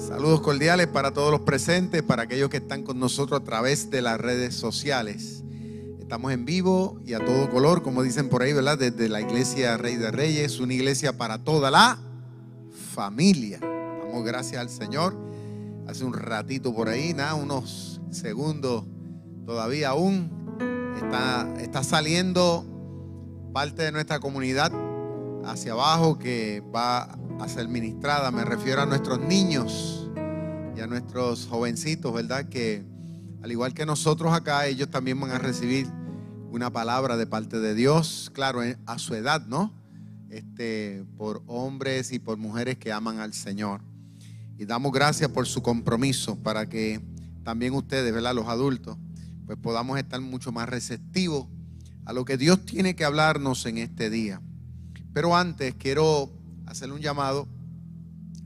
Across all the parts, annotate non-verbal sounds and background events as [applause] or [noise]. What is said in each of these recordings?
Saludos cordiales para todos los presentes, para aquellos que están con nosotros a través de las redes sociales. Estamos en vivo y a todo color, como dicen por ahí, ¿verdad? Desde la iglesia Rey de Reyes, una iglesia para toda la familia. Damos gracias al Señor. Hace un ratito por ahí, nada, unos segundos todavía aún. Está, está saliendo parte de nuestra comunidad hacia abajo que va a ser ministrada. Me refiero a nuestros niños y a nuestros jovencitos, ¿verdad? Que al igual que nosotros acá, ellos también van a recibir una palabra de parte de Dios, claro, a su edad, ¿no? Este, por hombres y por mujeres que aman al Señor. Y damos gracias por su compromiso para que también ustedes, ¿verdad? Los adultos, pues podamos estar mucho más receptivos a lo que Dios tiene que hablarnos en este día. Pero antes quiero hacerle un llamado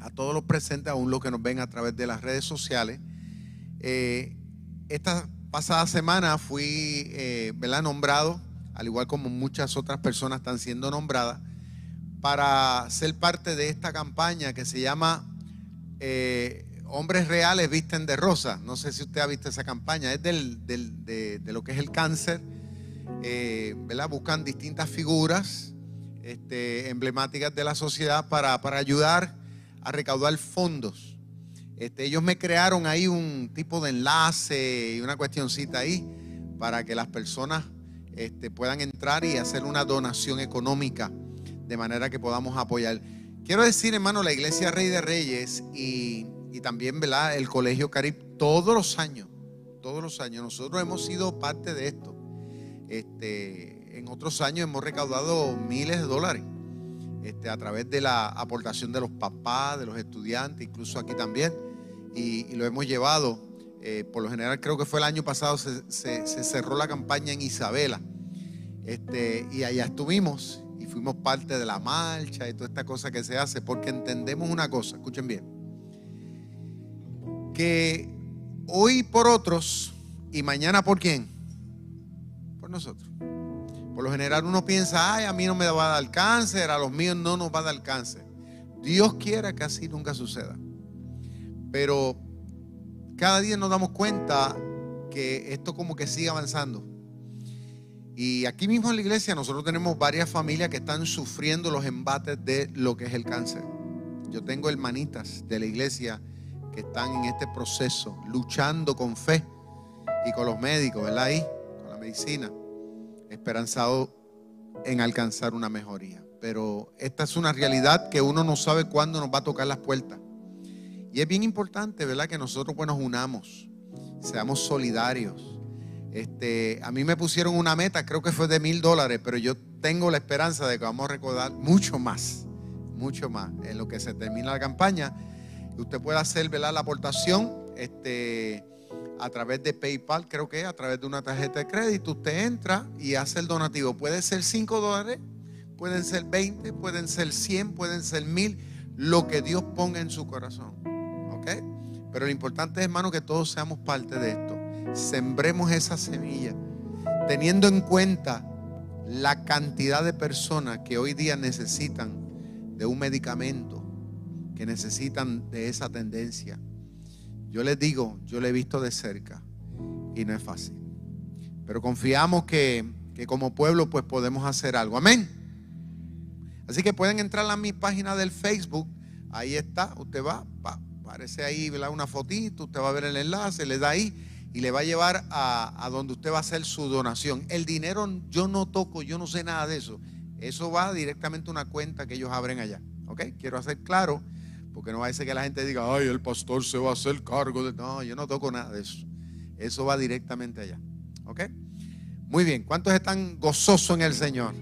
a todos los presentes, aún los que nos ven a través de las redes sociales. Eh, esta pasada semana fui eh, nombrado, al igual como muchas otras personas están siendo nombradas, para ser parte de esta campaña que se llama eh, Hombres Reales Visten de Rosa. No sé si usted ha visto esa campaña, es del, de, lo que es el cáncer. Eh, Buscan distintas figuras este, emblemáticas de la sociedad para, para ayudar a recaudar fondos. Este, ellos me crearon ahí un tipo de enlace y una cuestioncita ahí para que las personas este, puedan entrar y hacer una donación económica de manera que podamos apoyar. Quiero decir, hermano, la Iglesia Rey de Reyes y, también ¿verdad? el Colegio Carib, todos los años, todos los años, nosotros hemos sido parte de esto. En otros años hemos recaudado miles de dólares este, a través de la aportación de los papás, de los estudiantes, incluso aquí también, y, lo hemos llevado. Eh, por lo general, creo que fue el año pasado, se, cerró la campaña en Isabela, este, y allá estuvimos y fuimos parte de la marcha y toda esta cosa que se hace, porque entendemos una cosa, escuchen bien, que hoy por otros y mañana por quién? Por nosotros. Por lo general uno piensa, ay, a mí no me va a dar cáncer, a los míos no nos va a dar cáncer. Dios quiera que así nunca suceda. Pero cada día nos damos cuenta que esto como que sigue avanzando. Y aquí mismo en la iglesia nosotros tenemos varias familias que están sufriendo los embates de lo que es el cáncer. Yo tengo hermanitas de la iglesia que están en este proceso, luchando con fe y con los médicos, ¿verdad? Ahí, con la medicina esperanzado en alcanzar una mejoría. Pero esta es una realidad que uno no sabe cuándo nos va a tocar las puertas. Y es bien importante, ¿verdad? Que nosotros pues, nos unamos, seamos solidarios. Este, a mí me pusieron una meta, creo que fue de mil dólares, pero yo tengo la esperanza de que vamos a recordar mucho más, mucho más en lo que se termina la campaña. Usted puede hacer, ¿verdad? La aportación, este, a través de PayPal, creo que a través de una tarjeta de crédito, usted entra y hace el donativo. Puede ser 5 dólares, pueden ser 20, pueden ser 100, pueden ser 1000, lo que Dios ponga en su corazón. ¿Ok? Pero lo importante es, hermano, que todos seamos parte de esto. Sembremos esa semilla, teniendo en cuenta la cantidad de personas que hoy día necesitan de un medicamento, que necesitan de esa tendencia yo les digo, yo lo he visto de cerca y no es fácil. Pero confiamos que, como pueblo pues podemos hacer algo. Amén. Así que pueden entrar a mi página del Facebook. Ahí está. Usted va, aparece ahí una fotito. Usted va a ver el enlace, le da ahí y le va a llevar a, a donde usted va a hacer su donación. El dinero yo no toco, yo no sé nada de eso. Eso va directamente a una cuenta que ellos abren allá. ¿Ok? Quiero hacer claro porque no va a ser que la gente diga, ay, el pastor se va a hacer cargo de... No, yo no toco nada de eso. Eso va directamente allá. ¿Ok? Muy bien, ¿cuántos están gozosos en el Señor?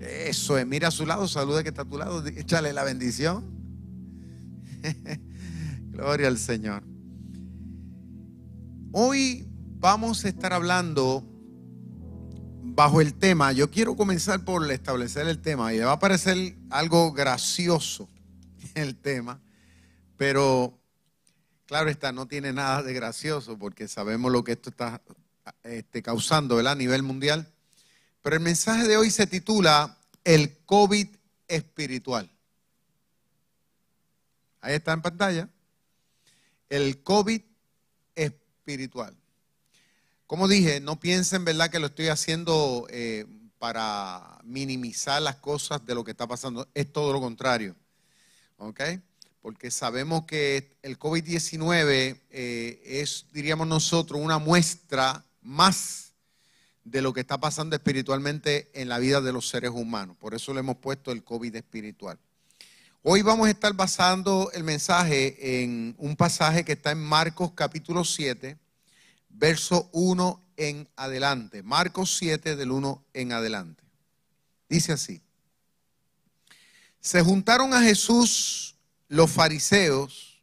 Eso es, mira a su lado, saluda que está a tu lado, échale la bendición. [laughs] Gloria al Señor. Hoy vamos a estar hablando bajo el tema. Yo quiero comenzar por establecer el tema y va a parecer algo gracioso [laughs] el tema, pero claro está, no tiene nada de gracioso porque sabemos lo que esto está este, causando a nivel mundial. Pero el mensaje de hoy se titula El COVID espiritual. Ahí está en pantalla. El COVID espiritual. Como dije, no piensen, ¿verdad?, que lo estoy haciendo eh, para minimizar las cosas de lo que está pasando. Es todo lo contrario. ¿Ok? Porque sabemos que el COVID-19 eh, es, diríamos nosotros, una muestra más de lo que está pasando espiritualmente en la vida de los seres humanos. Por eso le hemos puesto el COVID espiritual. Hoy vamos a estar basando el mensaje en un pasaje que está en Marcos capítulo 7 verso 1 en adelante. Marcos 7 del 1 en adelante. Dice así. Se juntaron a Jesús los fariseos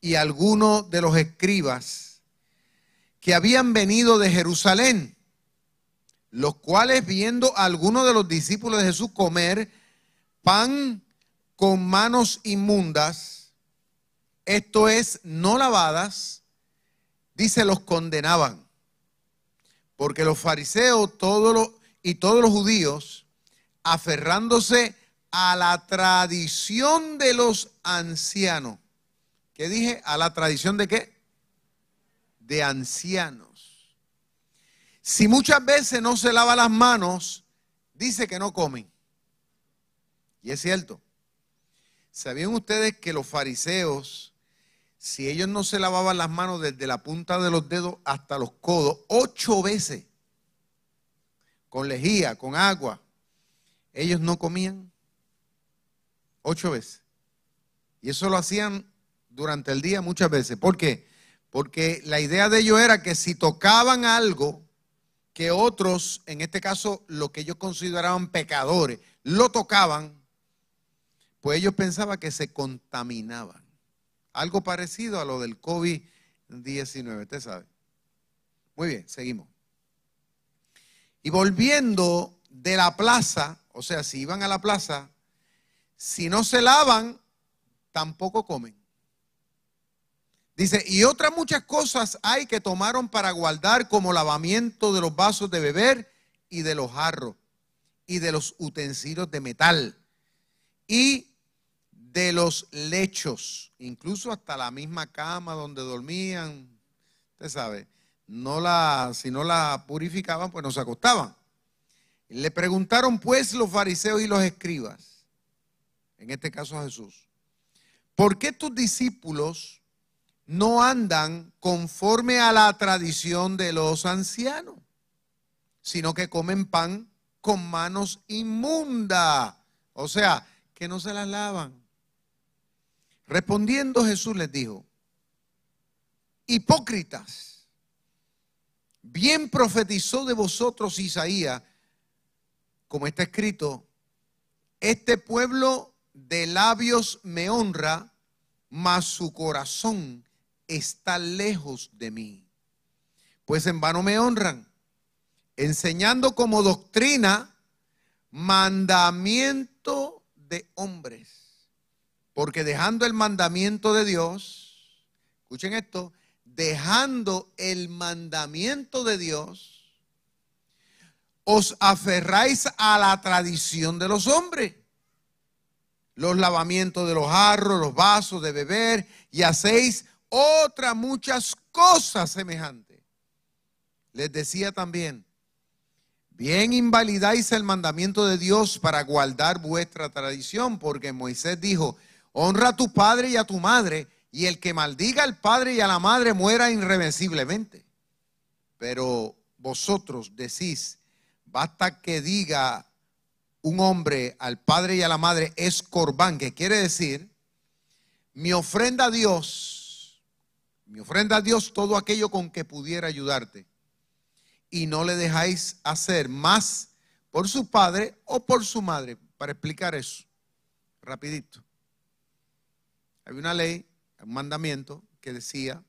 y algunos de los escribas que habían venido de Jerusalén, los cuales viendo a algunos de los discípulos de Jesús comer pan con manos inmundas, esto es, no lavadas, dice, los condenaban. Porque los fariseos y todos los judíos, aferrándose a la tradición de los ancianos. ¿Qué dije? ¿A la tradición de qué? De ancianos. Si muchas veces no se lava las manos, dice que no comen. Y es cierto. ¿Sabían ustedes que los fariseos si ellos no se lavaban las manos desde la punta de los dedos hasta los codos, ocho veces, con lejía, con agua, ellos no comían ocho veces. Y eso lo hacían durante el día muchas veces. ¿Por qué? Porque la idea de ellos era que si tocaban algo que otros, en este caso lo que ellos consideraban pecadores, lo tocaban, pues ellos pensaban que se contaminaban. Algo parecido a lo del COVID-19, usted sabe. Muy bien, seguimos. Y volviendo de la plaza, o sea, si iban a la plaza, si no se lavan, tampoco comen. Dice, y otras muchas cosas hay que tomaron para guardar como lavamiento de los vasos de beber y de los jarros y de los utensilios de metal y de los lechos, incluso hasta la misma cama donde dormían. Usted sabe, no la, si no la purificaban, pues no se acostaban. Le preguntaron pues los fariseos y los escribas, en este caso a Jesús, ¿por qué tus discípulos no andan conforme a la tradición de los ancianos, sino que comen pan con manos inmundas? O sea, que no se las lavan. Respondiendo Jesús les dijo, hipócritas, bien profetizó de vosotros Isaías, como está escrito, este pueblo de labios me honra, mas su corazón está lejos de mí. Pues en vano me honran, enseñando como doctrina mandamiento de hombres porque dejando el mandamiento de Dios, escuchen esto, dejando el mandamiento de Dios, os aferráis a la tradición de los hombres. Los lavamientos de los jarros, los vasos de beber y hacéis otras muchas cosas semejantes. Les decía también, bien invalidáis el mandamiento de Dios para guardar vuestra tradición, porque Moisés dijo, Honra a tu padre y a tu madre, y el que maldiga al padre y a la madre muera irreversiblemente. Pero vosotros decís, basta que diga un hombre al padre y a la madre es corbán, que quiere decir, mi ofrenda a Dios, mi ofrenda a Dios todo aquello con que pudiera ayudarte. y no le dejáis hacer más por su padre o por su madre. Para explicar eso, rapidito. Hay una ley, un mandamiento que decía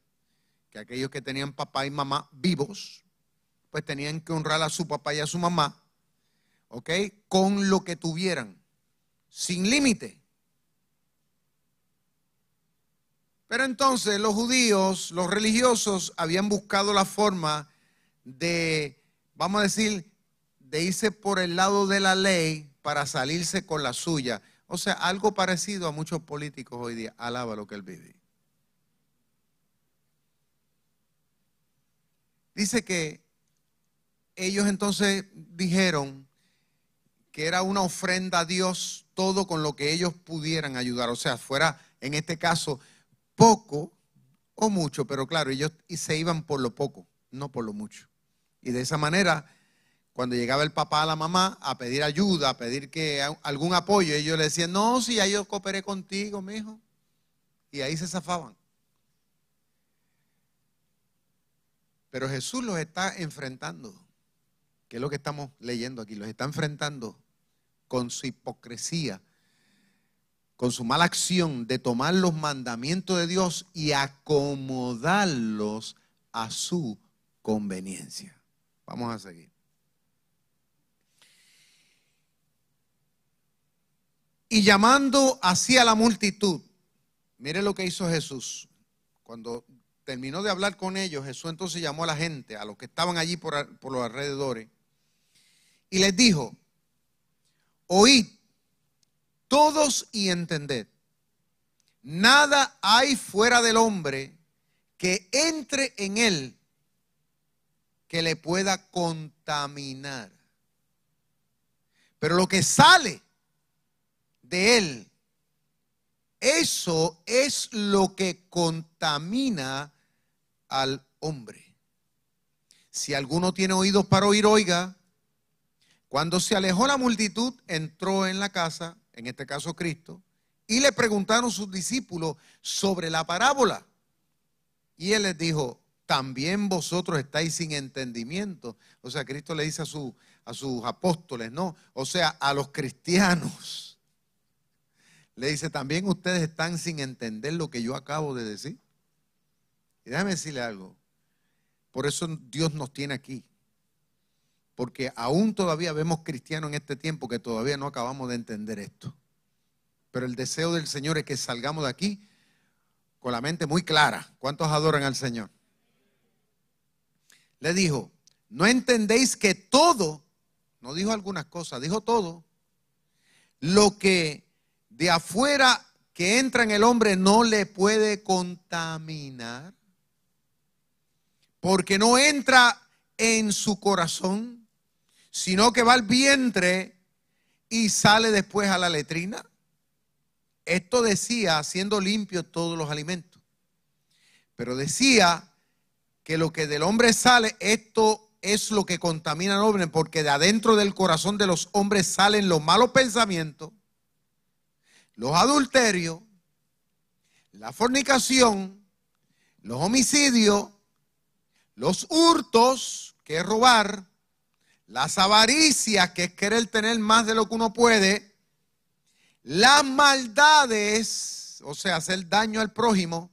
que aquellos que tenían papá y mamá vivos, pues tenían que honrar a su papá y a su mamá, ¿ok? Con lo que tuvieran, sin límite. Pero entonces los judíos, los religiosos, habían buscado la forma de, vamos a decir, de irse por el lado de la ley para salirse con la suya. O sea, algo parecido a muchos políticos hoy día. Alaba lo que él vive. Dice que ellos entonces dijeron que era una ofrenda a Dios todo con lo que ellos pudieran ayudar. O sea, fuera en este caso poco o mucho, pero claro, ellos se iban por lo poco, no por lo mucho. Y de esa manera, cuando llegaba el papá a la mamá a pedir ayuda, a pedir que algún apoyo, ellos le decían, no, si ya yo cooperé contigo, mi hijo. Y ahí se zafaban. Pero Jesús los está enfrentando, que es lo que estamos leyendo aquí, los está enfrentando con su hipocresía, con su mala acción de tomar los mandamientos de Dios y acomodarlos a su conveniencia. Vamos a seguir. Y llamando así a la multitud, mire lo que hizo Jesús. Cuando terminó de hablar con ellos, Jesús entonces llamó a la gente, a los que estaban allí por, por los alrededores, y les dijo, oíd todos y entended, nada hay fuera del hombre que entre en él que le pueda contaminar. Pero lo que sale de él, eso es lo que contamina al hombre. Si alguno tiene oídos para oír, oiga. Cuando se alejó la multitud, entró en la casa en este caso Cristo, y le preguntaron sus discípulos sobre la parábola. Y él les dijo, también vosotros estáis sin entendimiento. O sea, Cristo le dice a, a sus apóstoles, ¿no? O sea, a los cristianos. [laughs] Le dice, también ustedes están sin entender lo que yo acabo de decir. Y déjame decirle algo. Por eso Dios nos tiene aquí porque aún todavía vemos cristianos en este tiempo que todavía no acabamos de entender esto. Pero el deseo del Señor es que salgamos de aquí con la mente muy clara. ¿Cuántos adoran al Señor? Le dijo, no entendéis que todo, no dijo algunas cosas, dijo todo, lo que de afuera que entra en el hombre no le puede contaminar, porque no entra en su corazón, sino que va al vientre y sale después a la letrina. Esto decía haciendo limpio todos los alimentos. Pero decía que lo que del hombre sale, esto es lo que contamina al hombre, porque de adentro del corazón de los hombres salen los malos pensamientos, los adulterios, la fornicación, los homicidios, los hurtos, que es robar, las avaricias, que es querer tener más de lo que uno puede, las maldades, o sea, hacer daño al prójimo,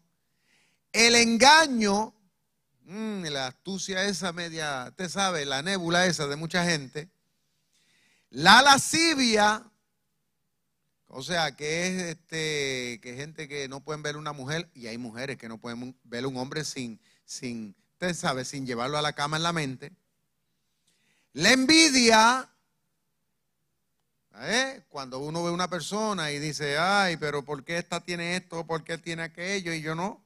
el engaño, mm, la astucia esa media, usted sabe, la nébula esa de mucha gente, la lascivia, o sea, que es este, que gente que no pueden ver una mujer, y hay mujeres que no pueden ver un hombre sin, sin, usted sabe, sin llevarlo a la cama en la mente. La envidia, ¿eh? cuando uno ve una persona y dice, ay, pero ¿por qué esta tiene esto? ¿Por qué tiene aquello? Y yo no.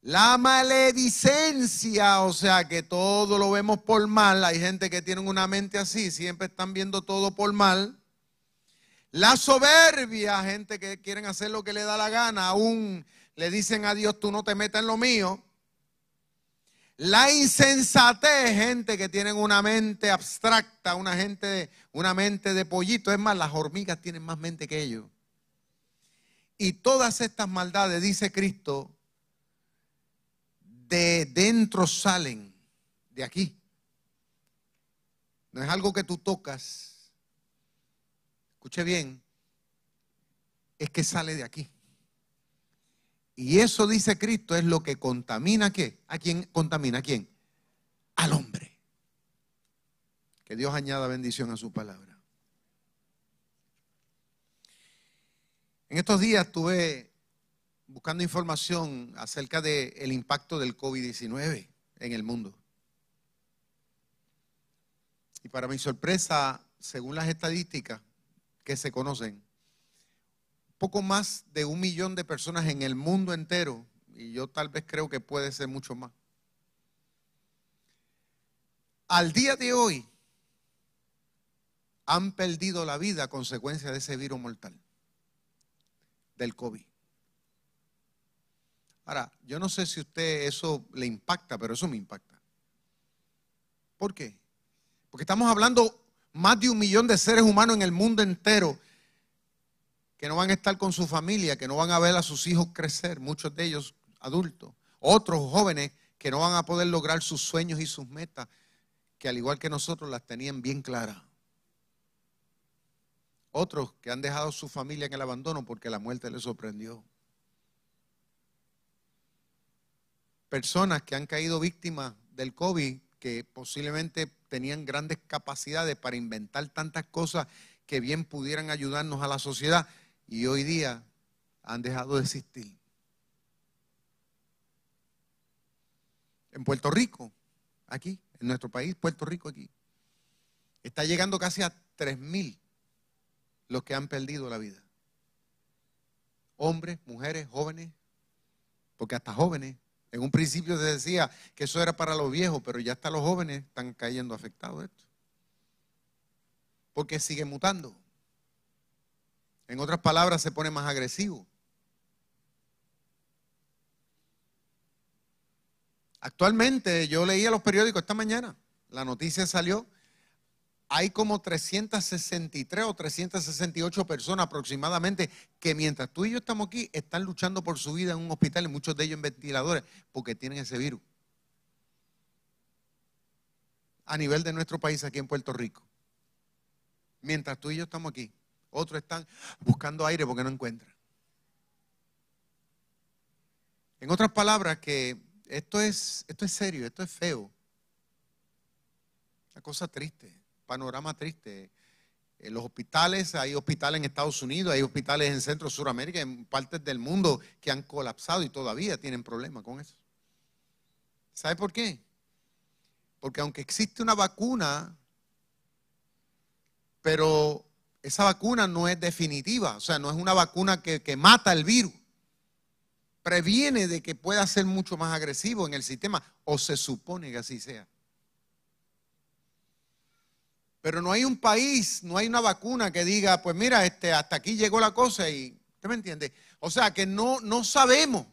La maledicencia, o sea que todo lo vemos por mal. Hay gente que tiene una mente así, siempre están viendo todo por mal. La soberbia, gente que quieren hacer lo que le da la gana, aún le dicen a Dios, tú no te metas en lo mío. La insensatez, gente que tienen una mente abstracta, una, gente, una mente de pollito. Es más, las hormigas tienen más mente que ellos. Y todas estas maldades, dice Cristo, de dentro salen, de aquí, no es algo que tú tocas. Escuche bien, es que sale de aquí. Y eso dice Cristo es lo que contamina qué? ¿A quién contamina? ¿A quién? Al hombre. Que Dios añada bendición a su palabra. En estos días estuve buscando información acerca del impacto del COVID-19 en el mundo. Y para mi sorpresa, según las estadísticas que se conocen, poco más de un millón de personas en el mundo entero, y yo tal vez creo que puede ser mucho más. Al día de hoy han perdido la vida a consecuencia de ese virus mortal, del COVID. Ahora, yo no sé si a usted eso le impacta, pero eso me impacta. ¿Por qué? Porque estamos hablando más de un millón de seres humanos en el mundo entero que no van a estar con su familia, que no van a ver a sus hijos crecer, muchos de ellos adultos, otros jóvenes que no van a poder lograr sus sueños y sus metas, que al igual que nosotros las tenían bien claras. Otros que han dejado su familia en el abandono porque la muerte les sorprendió. Personas que han caído víctimas del COVID, que posiblemente tenían grandes capacidades para inventar tantas cosas que bien pudieran ayudarnos a la sociedad, y hoy día han dejado de existir. En Puerto Rico, aquí, en nuestro país, Puerto Rico aquí, está llegando casi a 3.000 los que han perdido la vida. Hombres, mujeres, jóvenes, porque hasta jóvenes. En un principio se decía que eso era para los viejos, pero ya hasta los jóvenes están cayendo afectados esto. Porque sigue mutando. En otras palabras, se pone más agresivo. Actualmente, yo leía los periódicos esta mañana, la noticia salió, hay como 363 o 368 personas aproximadamente que mientras tú y yo estamos aquí están luchando por su vida en un hospital y muchos de ellos en ventiladores porque tienen ese virus. A nivel de nuestro país aquí en Puerto Rico. Mientras tú y yo estamos aquí. Otros están buscando aire porque no encuentran. En otras palabras, que esto es, esto es serio, esto es feo. Una cosa triste, panorama triste. En los hospitales, hay hospitales en Estados Unidos, hay hospitales en Centro Suramérica, en partes del mundo que han colapsado y todavía tienen problemas con eso. ¿Sabe por qué? Porque aunque existe una vacuna, pero esa vacuna no es definitiva, o sea, no es una vacuna que, mata el virus. Previene de que pueda ser mucho más agresivo en el sistema, o se supone que así sea. Pero no hay un país, no hay una vacuna que diga, pues mira, este, hasta aquí llegó la cosa y, ¿usted me entiende? O sea, que no, no sabemos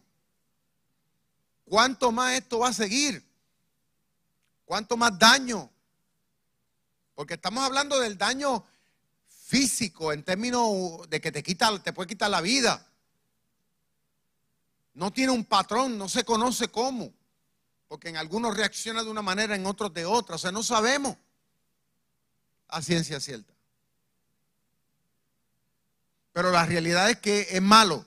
cuánto más esto va a seguir, cuánto más daño. Porque estamos hablando del daño físico, en términos de que te quita, te puede quitar la vida. No tiene un patrón, no se conoce cómo. Porque en algunos reacciona de una manera, en otros de otra. O sea, no sabemos a ciencia cierta. Pero la realidad es que es malo.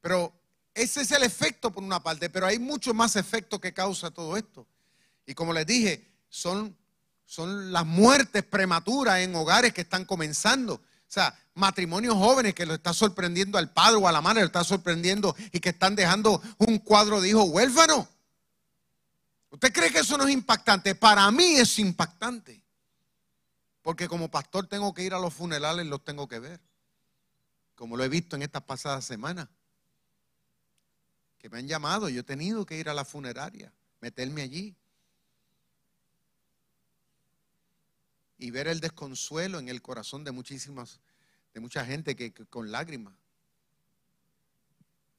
Pero ese es el efecto por una parte, pero hay mucho más efecto que causa todo esto. Y como les dije, son son las muertes prematuras en hogares que están comenzando. O sea, matrimonios jóvenes que lo está sorprendiendo al padre o a la madre, lo está sorprendiendo y que están dejando un cuadro de hijos huérfanos. ¿Usted cree que eso no es impactante? Para mí es impactante. Porque como pastor tengo que ir a los funerales, los tengo que ver. Como lo he visto en estas pasadas semanas. Que me han llamado, yo he tenido que ir a la funeraria, meterme allí. Y ver el desconsuelo en el corazón de muchísimas, de mucha gente que, con lágrimas.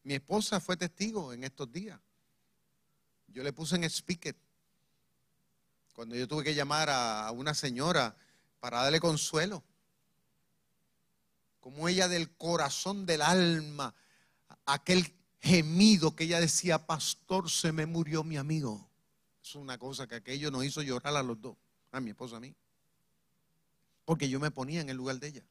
Mi esposa fue testigo en estos días. Yo le puse en speaker cuando yo tuve que llamar a una señora para darle consuelo. Como ella del corazón del alma, aquel gemido que ella decía, pastor, se me murió mi amigo. Es una cosa que aquello nos hizo llorar a los dos. a mi esposa a mí. Porque yo me ponía en el lugar de ella.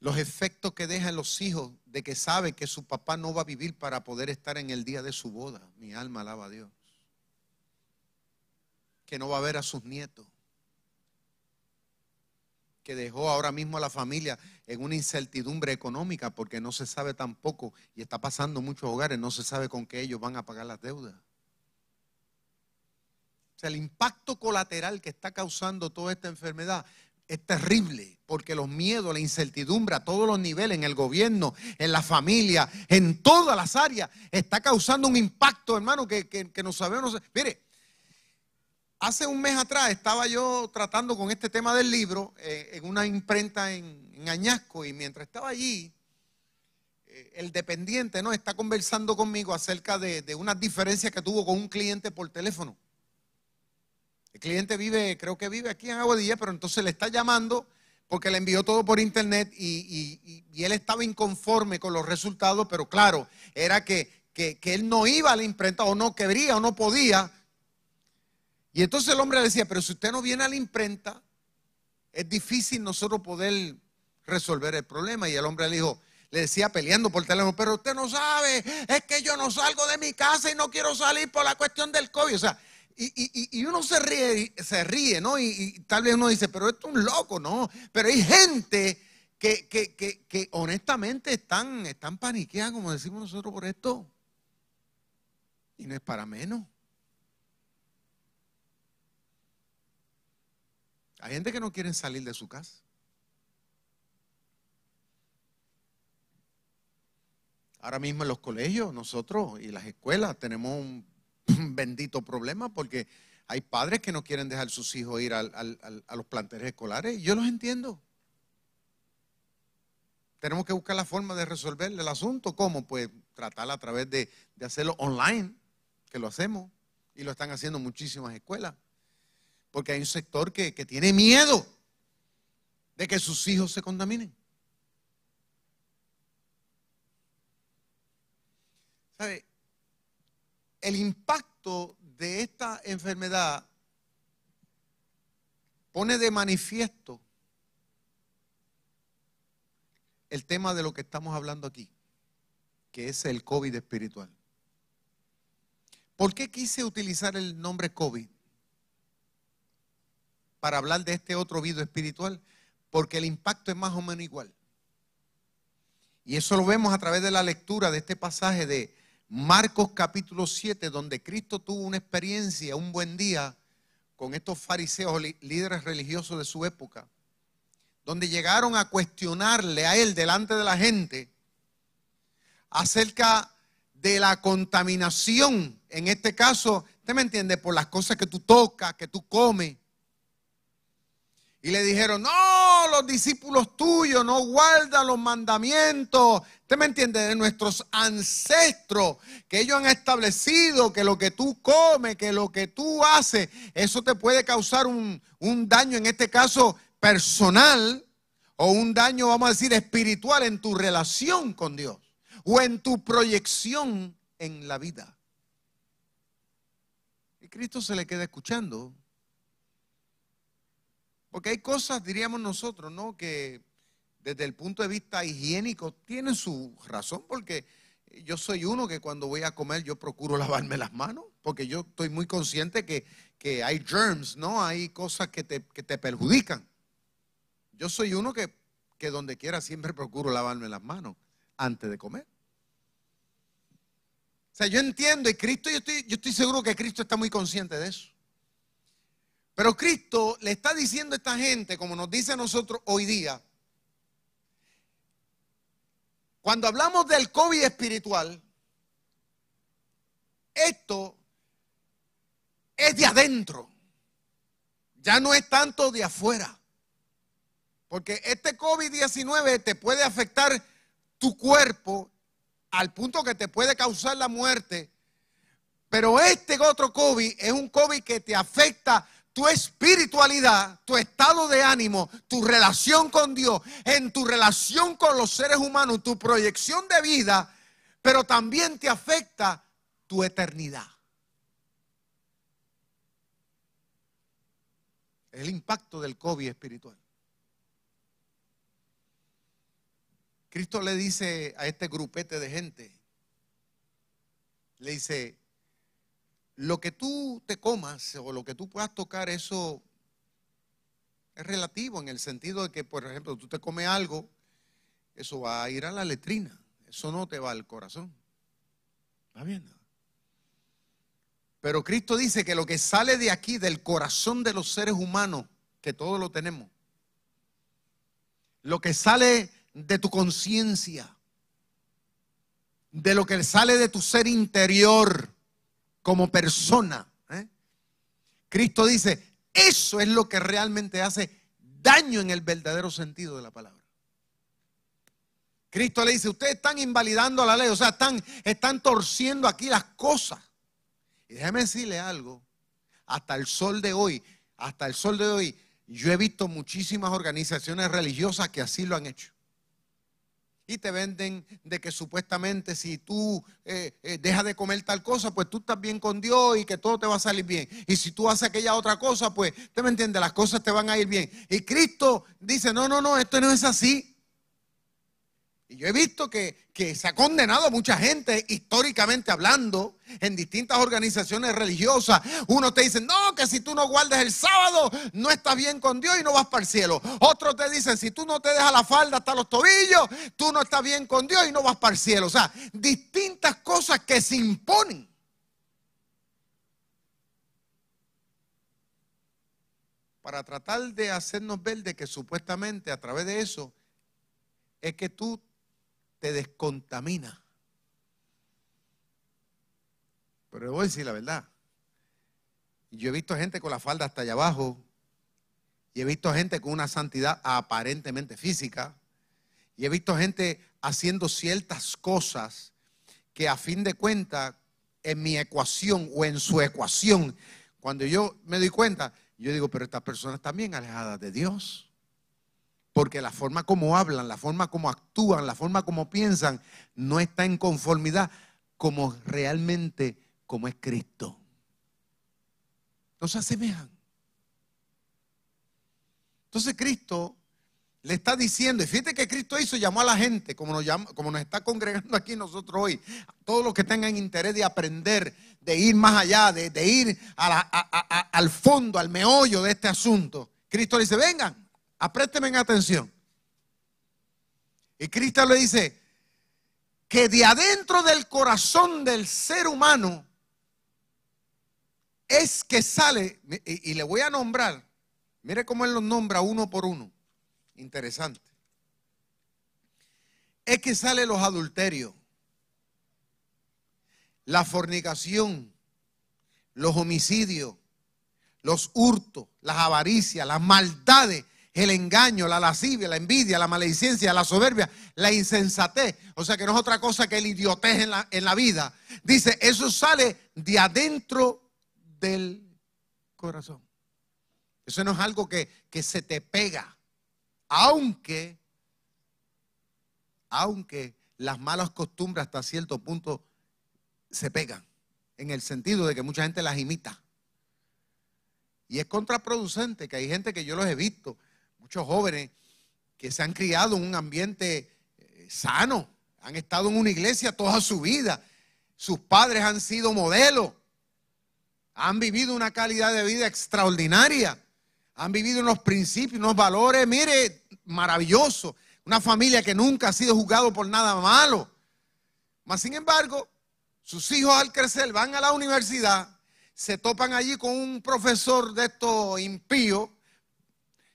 Los efectos que dejan los hijos de que sabe que su papá no va a vivir para poder estar en el día de su boda. Mi alma alaba a Dios. Que no va a ver a sus nietos que dejó ahora mismo a la familia en una incertidumbre económica porque no se sabe tampoco, y está pasando en muchos hogares, no se sabe con qué ellos van a pagar las deudas. Sea, el impacto colateral que está causando toda esta enfermedad es terrible, porque los miedos, la incertidumbre a todos los niveles, en el gobierno, en la familia, en todas las áreas, está causando un impacto, hermano, que, que no sabemos. Mire, Hace un mes atrás estaba yo tratando con este tema del libro eh, en una imprenta en, Añasco y mientras estaba allí, eh, el dependiente ¿no? está conversando conmigo acerca de, de unas diferencias que tuvo con un cliente por teléfono. Cliente vive, creo que vive aquí en Aguadilla, pero entonces le está llamando porque le envió todo por internet y, él estaba inconforme con los resultados, pero claro, era que él no iba a la imprenta o no quería o no podía y entonces el hombre le decía, pero si usted no viene a la imprenta, es difícil nosotros poder resolver el problema. Y el hombre le dijo, le decía peleando por teléfono, pero usted no sabe, es que yo no salgo de mi casa y no quiero salir por la cuestión del COVID. O sea, y, uno se ríe, se ríe, ¿no? Y, tal vez uno dice, pero esto es un loco, ¿no? Pero hay gente que, que, honestamente están, están paniqueadas, como decimos nosotros, por esto. Y no es para menos. Hay gente que no quiere salir de su casa. Ahora mismo en los colegios, nosotros y las escuelas tenemos un, [laughs] bendito problema porque hay padres que no quieren dejar sus hijos ir a los planteles escolares. Yo los entiendo. Tenemos que buscar la forma de resolver el asunto. ¿Cómo? Pues tratarla a través de, de hacerlo online, que lo hacemos y lo están haciendo muchísimas escuelas. Porque hay un sector que, tiene miedo de que sus hijos se contaminen. ¿Sabe? El impacto de esta enfermedad pone de manifiesto el tema de lo que estamos hablando aquí, que es el COVID espiritual. ¿Por qué quise utilizar el nombre COVID? para hablar de este otro video espiritual, porque el impacto es más o menos igual. Y eso lo vemos a través de la lectura de este pasaje de Marcos capítulo 7, donde Cristo tuvo una experiencia, un buen día con estos fariseos, líderes religiosos de su época, donde llegaron a cuestionarle a él delante de la gente acerca de la contaminación, en este caso, usted me entiende, por las cosas que tú tocas, que tú comes, y le dijeron, no, los discípulos tuyos no guardan los mandamientos. ¿Usted me entiende? De nuestros ancestros, que ellos han establecido que lo que tú comes, que lo que tú haces, eso te puede causar un, un daño, en este caso personal, o un daño, vamos a decir, espiritual en tu relación con Dios, o en tu proyección en la vida. Y Cristo se le queda escuchando porque hay cosas, diríamos nosotros, ¿no? Que desde el punto de vista higiénico tienen su razón, porque yo soy uno que cuando voy a comer yo procuro [laughs] lavarme las manos, porque yo estoy muy consciente que, que hay germs, ¿no? Hay cosas que te, que te perjudican. Yo soy uno que, que donde quiera siempre [laughs] procuro lavarme las manos antes de comer. O sea, yo entiendo, y Cristo, yo estoy, yo estoy seguro que Cristo está muy consciente de eso. Pero Cristo le está diciendo a esta gente, como nos dice a nosotros hoy día, cuando hablamos del COVID espiritual, esto es de adentro, ya no es tanto de afuera. Porque este COVID-19 te puede afectar tu cuerpo al punto que te puede causar la muerte. Pero este otro COVID es un COVID que te afecta tu espiritualidad, tu estado de ánimo, tu relación con Dios, en tu relación con los seres humanos, tu proyección de vida, pero también te afecta tu eternidad. El impacto del COVID espiritual. Cristo le dice a este grupete de gente, le dice, lo que tú te comas o lo que tú puedas tocar, eso es relativo en el sentido de que, por ejemplo, tú te comes algo, eso va a ir a la letrina, eso no te va al corazón. ¿Está viendo? Pero Cristo dice que lo que sale de aquí, del corazón de los seres humanos, que todos lo tenemos, lo que sale de tu conciencia, de lo que sale de tu ser interior como persona. ¿eh? Cristo dice, eso es lo que realmente hace daño en el verdadero sentido de la palabra. Cristo le dice, ustedes están invalidando la ley, o sea, están, están torciendo aquí las cosas. Y déjeme decirle algo, hasta el sol de hoy, hasta el sol de hoy, yo he visto muchísimas organizaciones religiosas que así lo han hecho te venden de que supuestamente si tú eh, eh, dejas de comer tal cosa, pues tú estás bien con Dios y que todo te va a salir bien. Y si tú haces aquella otra cosa, pues, ¿te me entiendes? Las cosas te van a ir bien. Y Cristo dice, no, no, no, esto no es así. Y yo he visto que, se ha condenado a mucha gente, históricamente hablando, en distintas organizaciones religiosas. Uno te dice, no, que si tú no guardas el sábado, no estás bien con Dios y no vas para el cielo. Otros te dicen, si tú no te dejas la falda hasta los tobillos, tú no estás bien con Dios y no vas para el cielo. O sea, distintas cosas que se imponen. Para tratar de hacernos ver de que supuestamente a través de eso es que tú te descontamina. Pero le voy a decir la verdad. Yo he visto gente con la falda hasta allá abajo. Y he visto gente con una santidad aparentemente física. Y he visto gente haciendo ciertas cosas que a fin de cuentas, en mi ecuación o en su ecuación, cuando yo me doy cuenta, yo digo, pero estas personas están bien alejadas de Dios. Porque la forma como hablan, la forma como actúan, la forma como piensan, no está en conformidad como realmente como es Cristo. No se asemejan. Entonces Cristo le está diciendo, y fíjate que Cristo hizo, llamó a la gente, como nos, llama, como nos está congregando aquí nosotros hoy, a todos los que tengan interés de aprender, de ir más allá, de, ir al fondo, al meollo de este asunto. Cristo le dice, vengan, Aprésteme atención. Y Cristo le dice que de adentro del corazón del ser humano es que sale, y, le voy a nombrar, mire cómo él los nombra uno por uno. Interesante. Es que sale los adulterios, la fornicación, los homicidios, los hurtos, las avaricias, las maldades el engaño, la lascivia, la envidia, la maledicencia, la soberbia, la insensatez. O sea que no es otra cosa que el idiotez en la, en la vida. Dice, eso sale de adentro del corazón. Eso no es algo que, que se te pega. Aunque, aunque las malas costumbres hasta cierto punto se pegan. En el sentido de que mucha gente las imita. Y es contraproducente que hay gente que yo los he visto muchos jóvenes que se han criado en un ambiente eh, sano, han estado en una iglesia toda su vida, sus padres han sido modelos, han vivido una calidad de vida extraordinaria, han vivido unos principios, unos valores, mire, maravilloso, una familia que nunca ha sido juzgado por nada malo. Mas, sin embargo, sus hijos al crecer van a la universidad, se topan allí con un profesor de estos impíos,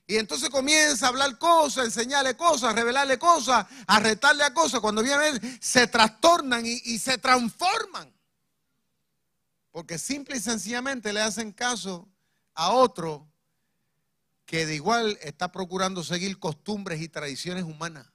y entonces comienza a hablar cosas, a enseñarle cosas, a revelarle cosas, a retarle a cosas. Cuando vienen, se trastornan y, y se transforman. Porque simple y sencillamente le hacen caso a otro que de igual está procurando seguir costumbres y tradiciones humanas.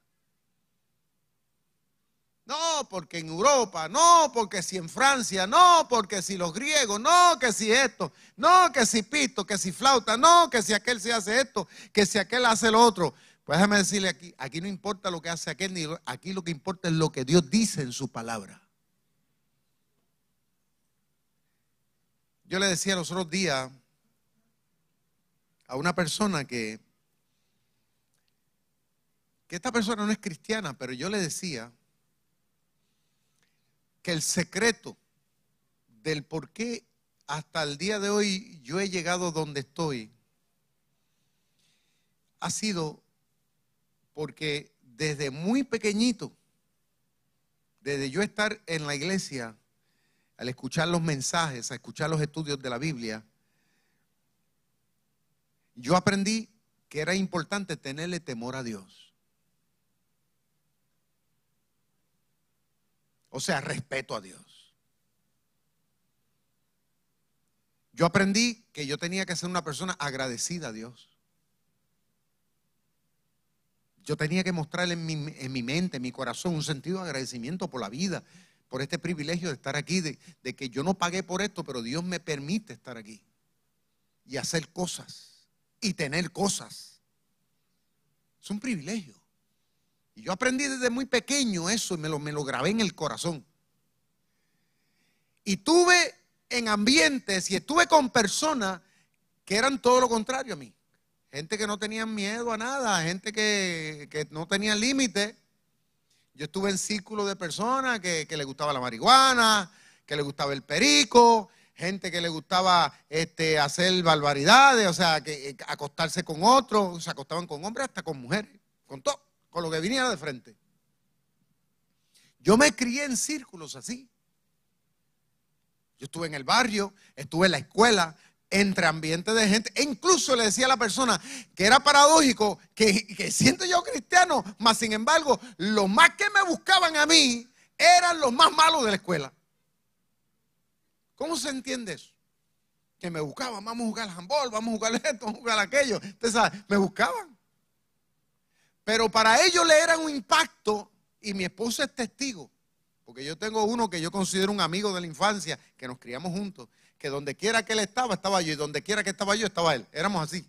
No, porque en Europa, no, porque si en Francia, no, porque si los griegos, no, que si esto, no, que si pito, que si flauta, no, que si aquel se hace esto, que si aquel hace lo otro. Pues déjame decirle aquí, aquí no importa lo que hace aquel, ni aquí lo que importa es lo que Dios dice en su palabra. Yo le decía los otros días a una persona que, que esta persona no es cristiana, pero yo le decía que el secreto del por qué hasta el día de hoy yo he llegado donde estoy ha sido porque desde muy pequeñito, desde yo estar en la iglesia, al escuchar los mensajes, a escuchar los estudios de la Biblia, yo aprendí que era importante tenerle temor a Dios. O sea, respeto a Dios. Yo aprendí que yo tenía que ser una persona agradecida a Dios. Yo tenía que mostrarle en mi, en mi, mente, en mi corazón, un sentido de agradecimiento por la vida, por este privilegio de estar aquí, de, de, que yo no pagué por esto, pero Dios me permite estar aquí y hacer cosas y tener cosas. Es un privilegio. Y yo aprendí desde muy pequeño eso y me lo, grabé en el corazón. Y tuve en ambientes y estuve con personas que eran todo lo contrario a mí. Gente que no tenía miedo a nada, gente que, no tenía límite. Yo estuve en círculos de personas que, que le gustaba la marihuana, que le gustaba el perico, gente que le gustaba este, hacer barbaridades, o sea, eh, acostarse con otros, se acostaban con hombres, hasta con mujeres, con todo, con lo que viniera de frente. Yo me crié en círculos así. Yo estuve en el barrio, estuve en la escuela, entre ambientes de gente. E incluso le decía a la persona que era paradójico, que, siento yo cristiano, mas sin embargo, los más que me buscaban a mí eran los más malos de la escuela. ¿Cómo se entiende eso? Que me buscaban, vamos a jugar al handball, vamos a jugar esto, vamos a jugar aquello. Ustedes saben, me buscaban. Pero para ellos le eran un impacto y mi esposa es testigo. Porque yo tengo uno que yo considero un amigo de la infancia, que nos criamos juntos que donde quiera que él estaba, estaba yo, y donde quiera que estaba yo, estaba él. Éramos así.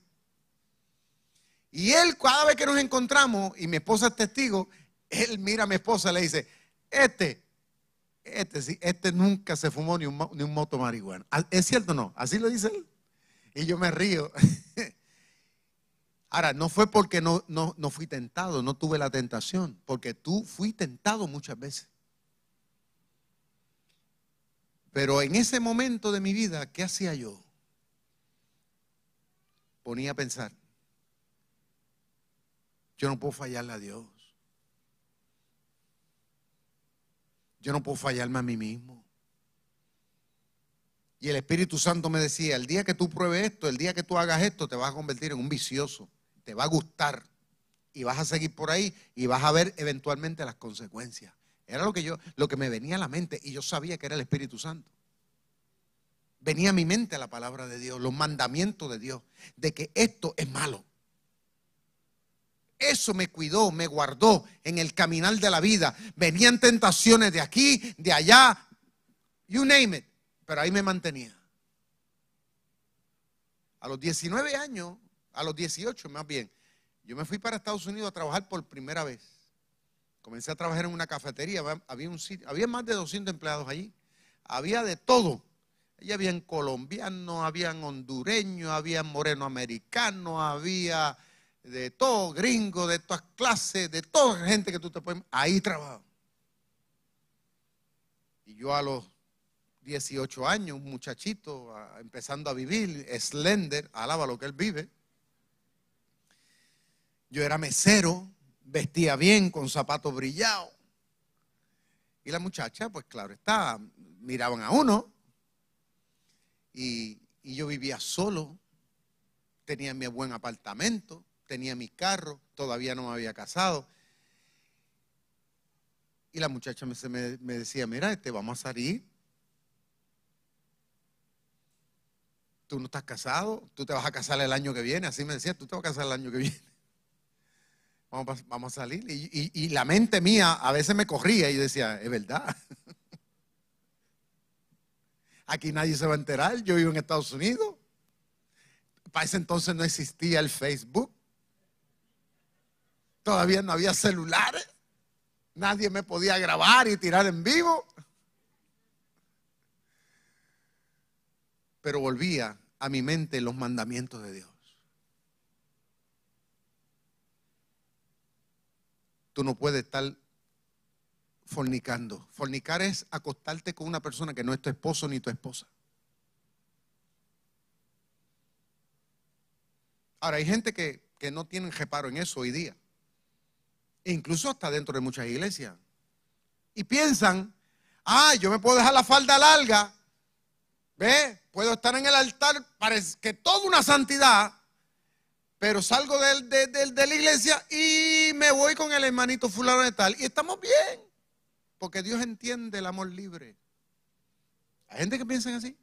Y él, cada vez que nos encontramos, y mi esposa es testigo, él mira a mi esposa y le dice, este, este este nunca se fumó ni un, ni un moto marihuana. ¿Es cierto o no? Así lo dice él. Y yo me río. [laughs] Ahora, no fue porque no, no, no fui tentado, no tuve la tentación, porque tú fui tentado muchas veces. Pero en ese momento de mi vida, ¿qué hacía yo? Ponía a pensar, yo no puedo fallarle a Dios. Yo no puedo fallarme a mí mismo. Y el Espíritu Santo me decía, el día que tú pruebes esto, el día que tú hagas esto, te vas a convertir en un vicioso. Te va a gustar. Y vas a seguir por ahí y vas a ver eventualmente las consecuencias. Era lo que yo, lo que me venía a la mente y yo sabía que era el Espíritu Santo. Venía a mi mente la palabra de Dios, los mandamientos de Dios, de que esto es malo. Eso me cuidó, me guardó en el caminar de la vida. Venían tentaciones de aquí, de allá, you name it, pero ahí me mantenía. A los 19 años, a los 18 más bien, yo me fui para Estados Unidos a trabajar por primera vez. Comencé a trabajar en una cafetería, había, un había más de 200 empleados allí. Había de todo. Allí habían colombianos, habían hondureños, había moreno americano, había de todo, gringo, de todas clases, de toda gente que tú te puedes. Ahí trabajo. Y yo a los 18 años, un muchachito, empezando a vivir, slender, alaba lo que él vive. Yo era mesero, vestía bien, con zapatos brillados. Y la muchacha, pues claro está, miraban a uno. Y, yo vivía solo, tenía mi buen apartamento, tenía mi carro, todavía no me había casado. Y la muchacha me decía, mira, este, vamos a salir. Tú no estás casado, tú te vas a casar el año que viene. Así me decía, tú te vas a casar el año que viene vamos, a salir. Y, la mente mía a veces me corría y decía, es verdad. [laughs] Aquí nadie se va a enterar, yo vivo en Estados Unidos. Para ese entonces no existía el Facebook. Todavía no había celulares. Nadie me podía grabar y tirar en vivo. Pero volvía a mi mente los mandamientos de Dios. Tú no puedes estar fornicando. Fornicar es acostarte con una persona que no es tu esposo ni tu esposa. Ahora, hay gente que, que no tienen reparo en eso hoy día. E incluso hasta dentro de muchas iglesias. Y piensan, ah, yo me puedo dejar la falda larga, ¿ve? Puedo estar en el altar, parece que toda una santidad, pero salgo de, de, la iglesia y me voy con el hermanito fulano de tal. Y estamos bien, porque Dios entiende el amor libre. Hay gente que piensa así.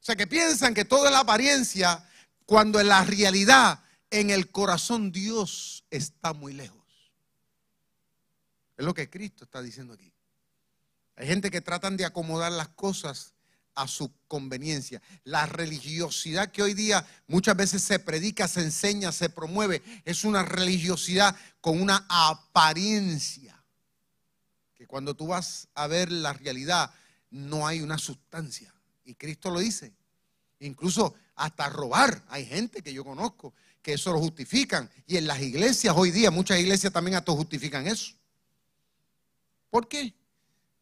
O sea, que piensan que todo es la apariencia, cuando en la realidad, en el corazón, Dios está muy lejos. Es lo que Cristo está diciendo aquí. Hay gente que tratan de acomodar las cosas a su conveniencia. La religiosidad que hoy día muchas veces se predica, se enseña, se promueve, es una religiosidad con una apariencia. Que cuando tú vas a ver la realidad, no hay una sustancia. Y Cristo lo dice. Incluso hasta robar. Hay gente que yo conozco que eso lo justifican. Y en las iglesias hoy día, muchas iglesias también hasta justifican eso. ¿Por qué?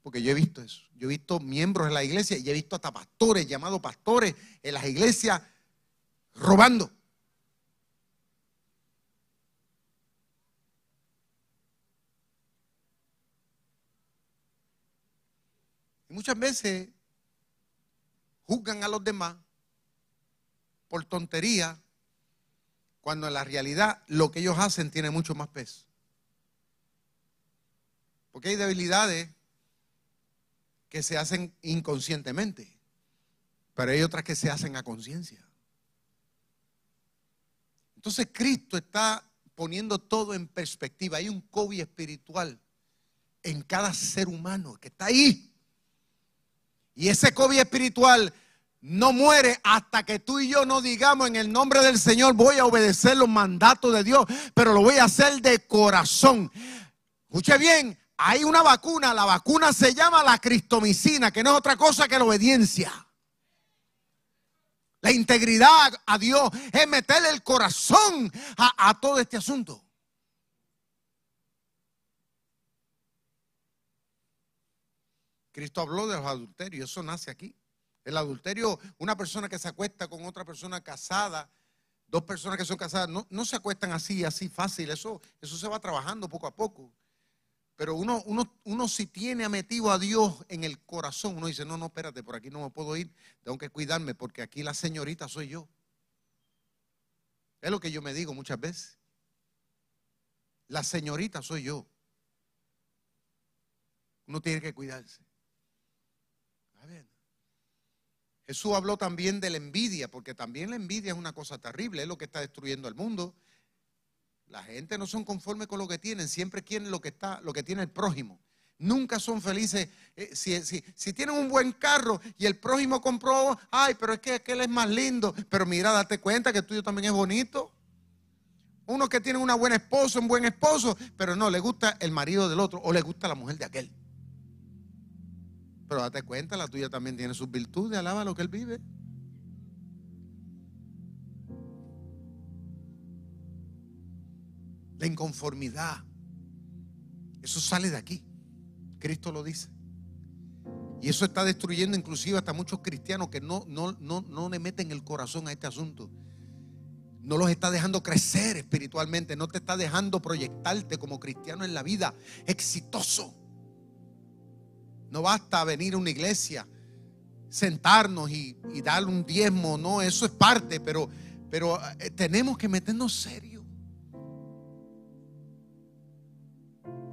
Porque yo he visto eso. Yo he visto miembros de la iglesia y he visto hasta pastores, llamados pastores, en las iglesias robando. Y muchas veces juzgan a los demás por tontería, cuando en la realidad lo que ellos hacen tiene mucho más peso. Porque hay debilidades que se hacen inconscientemente, pero hay otras que se hacen a conciencia. Entonces Cristo está poniendo todo en perspectiva. Hay un COVID espiritual en cada ser humano que está ahí. Y ese COVID espiritual no muere hasta que tú y yo no digamos en el nombre del Señor voy a obedecer los mandatos de Dios, pero lo voy a hacer de corazón. Escuche bien, hay una vacuna, la vacuna se llama la cristomicina, que no es otra cosa que la obediencia. La integridad a Dios es meterle el corazón a, todo este asunto. Cristo habló de los adulterios, eso nace aquí. El adulterio, una persona que se acuesta con otra persona casada, dos personas que son casadas, no, no se acuestan así, así fácil, eso, eso se va trabajando poco a poco. Pero uno, uno, uno si tiene metido a Dios en el corazón, uno dice, no, no, espérate, por aquí no me puedo ir, tengo que cuidarme porque aquí la señorita soy yo. Es lo que yo me digo muchas veces. La señorita soy yo. Uno tiene que cuidarse. Jesús habló también de la envidia, porque también la envidia es una cosa terrible, es lo que está destruyendo el mundo. La gente no son conformes con lo que tienen, siempre quieren lo que está, lo que tiene el prójimo. Nunca son felices. Eh, si, tienen un buen carro y el prójimo compró, ay, pero es que aquel es más lindo. Pero mira, date cuenta que el tuyo también es bonito. Uno que tiene una buena esposa, un buen esposo, pero no, le gusta el marido del otro o le gusta la mujer de aquel. Pero date cuenta, la tuya también tiene sus virtudes, alaba lo que él vive. La inconformidad. Eso sale de aquí. Cristo lo dice. Y eso está destruyendo inclusive hasta muchos cristianos que no, no, no, no le meten el corazón a este asunto. No los está dejando crecer espiritualmente. No te está dejando proyectarte como cristiano en la vida exitoso. No basta venir a una iglesia, sentarnos y, y darle un diezmo. No, eso es parte, pero, pero eh, tenemos que meternos serio.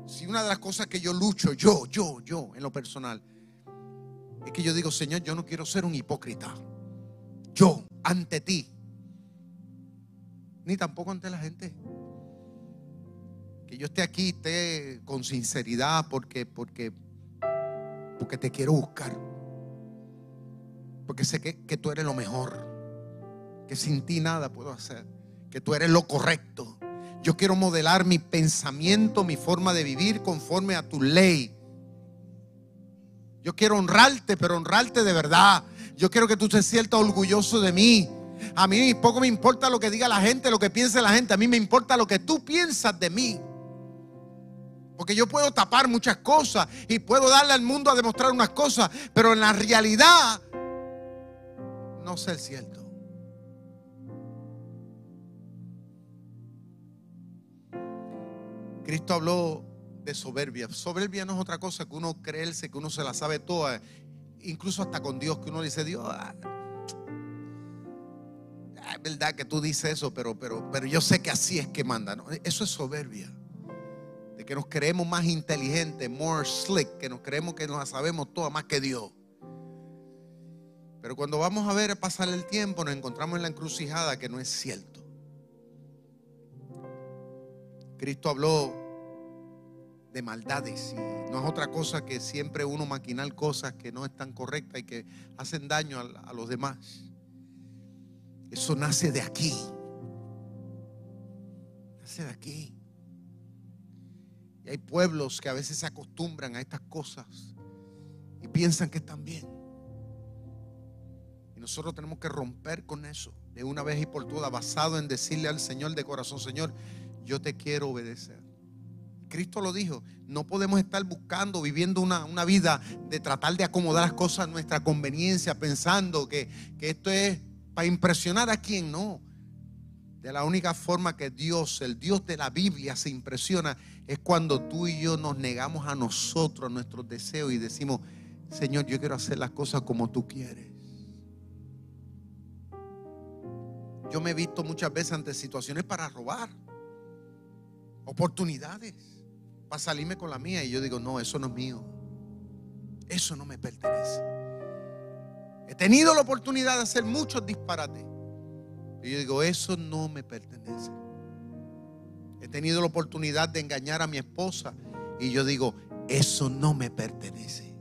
Si una de las cosas que yo lucho, yo, yo, yo, en lo personal, es que yo digo, Señor, yo no quiero ser un hipócrita. Yo, ante ti. Ni tampoco ante la gente. Que yo esté aquí, esté con sinceridad, porque, porque, porque te quiero buscar. Porque sé que, que tú eres lo mejor. Que sin ti nada puedo hacer. Que tú eres lo correcto yo quiero modelar mi pensamiento, mi forma de vivir conforme a tu ley. Yo quiero honrarte, pero honrarte de verdad. Yo quiero que tú te sientas orgulloso de mí. A mí poco me importa lo que diga la gente, lo que piense la gente. A mí me importa lo que tú piensas de mí. Porque yo puedo tapar muchas cosas y puedo darle al mundo a demostrar unas cosas, pero en la realidad no sé el cierto. Cristo habló de soberbia. Soberbia no es otra cosa que uno creerse que uno se la sabe toda, incluso hasta con Dios, que uno dice, Dios, ah, ah, es verdad que tú dices eso, pero, pero, pero yo sé que así es que manda. Eso es soberbia que nos creemos más inteligentes, more slick, que nos creemos que nos sabemos todo más que Dios. Pero cuando vamos a ver pasar el tiempo, nos encontramos en la encrucijada que no es cierto. Cristo habló de maldades y no es otra cosa que siempre uno maquinar cosas que no están correctas y que hacen daño a, a los demás. Eso nace de aquí. Nace de aquí hay pueblos que a veces se acostumbran a estas cosas y piensan que están bien. Y nosotros tenemos que romper con eso de una vez y por todas, basado en decirle al Señor de corazón, Señor, yo te quiero obedecer. Cristo lo dijo, no podemos estar buscando, viviendo una, una, vida de tratar de acomodar las cosas a nuestra conveniencia, pensando que, que esto es para impresionar a quien no. De la única forma que Dios, el Dios de la Biblia, se impresiona es cuando tú y yo nos negamos a nosotros, a nuestros deseos y decimos, Señor, yo quiero hacer las cosas como tú quieres. Yo me he visto muchas veces ante situaciones para robar, oportunidades, para salirme con la mía. Y yo digo, no, eso no es mío. Eso no me pertenece. He tenido la oportunidad de hacer muchos disparates. Y yo digo, eso no me pertenece. He tenido la oportunidad de engañar a mi esposa y yo digo, eso no me pertenece.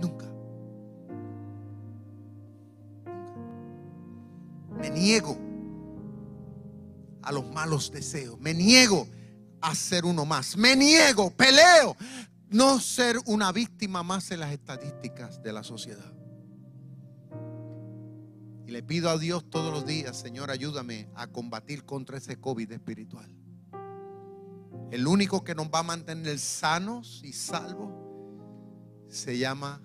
Nunca. Me niego a los malos deseos. Me niego a ser uno más. Me niego, peleo, no ser una víctima más en las estadísticas de la sociedad. Y le pido a Dios todos los días, Señor, ayúdame a combatir contra ese COVID espiritual. El único que nos va a mantener sanos y salvos se llama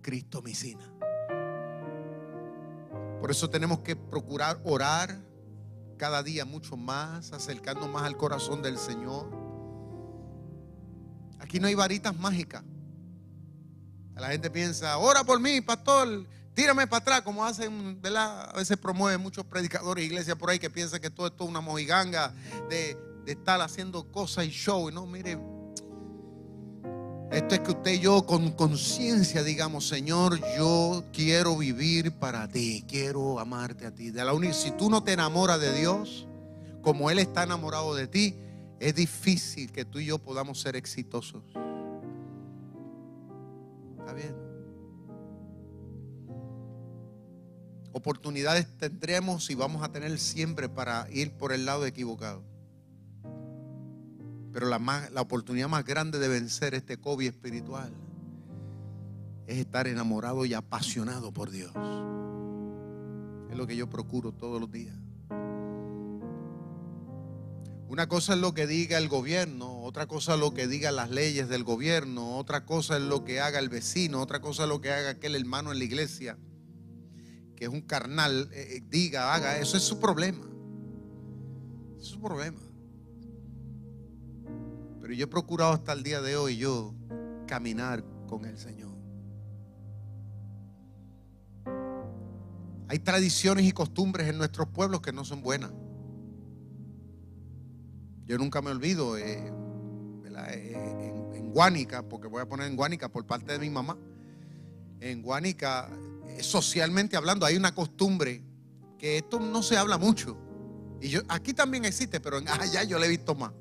Cristo Misina. Por eso tenemos que procurar orar cada día mucho más, acercando más al corazón del Señor. Aquí no hay varitas mágicas. La gente piensa, ora por mí, pastor, tírame para atrás, como hacen, ¿verdad? A veces promueven muchos predicadores de iglesia por ahí que piensan que todo esto es una mojiganga de, de estar haciendo cosas y show. Y no, mire, esto es que usted y yo con conciencia digamos, Señor, yo quiero vivir para ti, quiero amarte a ti. De la si tú no te enamoras de Dios, como Él está enamorado de ti, es difícil que tú y yo podamos ser exitosos. ¿Está bien? Oportunidades tendremos y vamos a tener siempre para ir por el lado equivocado. Pero la, oportunidad más grande de vencer este COVID espiritual es estar enamorado y apasionado por Dios. Es lo que yo procuro todos los días. Una cosa es lo que diga el gobierno, otra cosa es lo que digan las leyes del gobierno, otra cosa es lo que haga el vecino, otra cosa es lo que haga aquel hermano en la iglesia que es un carnal, eh, eh, diga, haga, eso es su problema. es su problema. Pero yo he procurado hasta el día de hoy yo caminar con el Señor. Hay tradiciones y costumbres en nuestros pueblos que no son buenas. Yo nunca me olvido eh, en, en Guánica, porque voy a poner en Guánica por parte de mi mamá. En Guánica socialmente hablando, hay una costumbre que esto no se habla mucho. Y yo, aquí también existe, pero [laughs] allá yo le he visto más.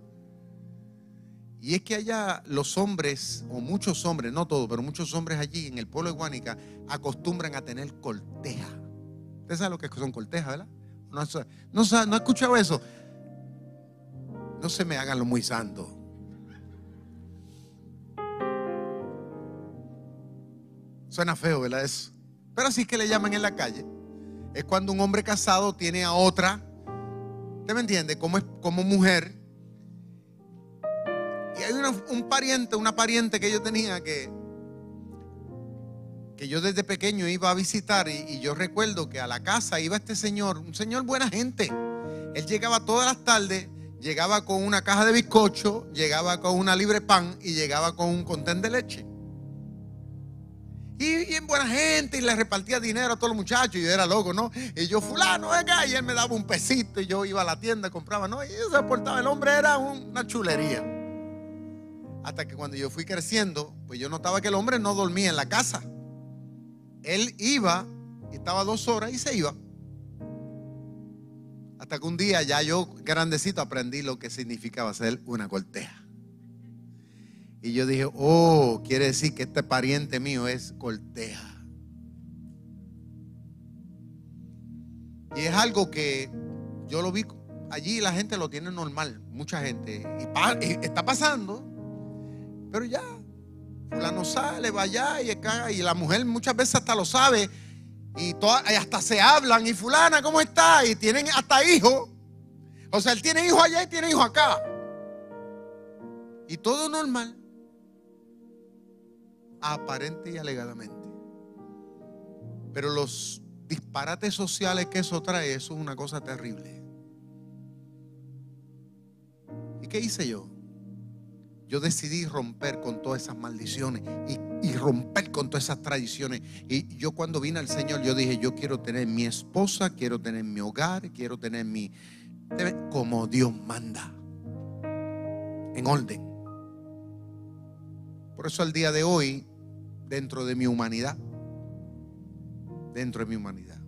Y es que allá los hombres, o muchos hombres, no todos, pero muchos hombres allí en el pueblo de Guánica acostumbran a tener corteja. Usted sabe lo que son cortejas, ¿verdad? No, no, no, ha escuchado eso. No se me hagan lo muy santo. Suena feo, ¿verdad? Eso. Pero así que le llaman en la calle. Es cuando un hombre casado tiene a otra, ¿usted me entiende? Como, como mujer. Hay un pariente, una pariente que yo tenía que, que yo desde pequeño iba a visitar y, yo recuerdo que a la casa iba este señor, un señor buena gente. Él llegaba todas las tardes, llegaba con una caja de bizcocho, llegaba con una libre pan y llegaba con un contén de leche. Y bien buena gente y le repartía dinero a todos los muchachos. Y yo era loco, ¿no? Y yo, fulano, venga, y él me daba un pesito y yo iba a la tienda, compraba, ¿no? Y se portaba, el hombre era una chulería. Hasta que cuando yo fui creciendo, pues yo notaba que el hombre no dormía en la casa. Él iba, estaba dos horas y se iba. Hasta que un día ya yo, grandecito, aprendí lo que significaba ser una corteja. Y yo dije, oh, quiere decir que este pariente mío es corteja. Y es algo que yo lo vi allí, la gente lo tiene normal, mucha gente. Y, está pasando, pero ya, fulano sale, va allá y, acá, y la mujer muchas veces hasta lo sabe. Y, y hasta se hablan. Y fulana, ¿cómo está? Y tienen hasta hijos. O sea, él tiene hijos allá y tiene hijos acá. Y todo normal aparente y alegadamente. Pero los disparates sociales que eso trae, eso es una cosa terrible. ¿Y qué hice yo? Yo decidí romper con todas esas maldiciones y, romper con todas esas tradiciones. Y yo cuando vine al Señor, yo dije, yo quiero tener mi esposa, quiero tener mi hogar, quiero tener mi... Como Dios manda. En orden. Por eso al día de hoy, dentro de mi humanidad, dentro de mi humanidad,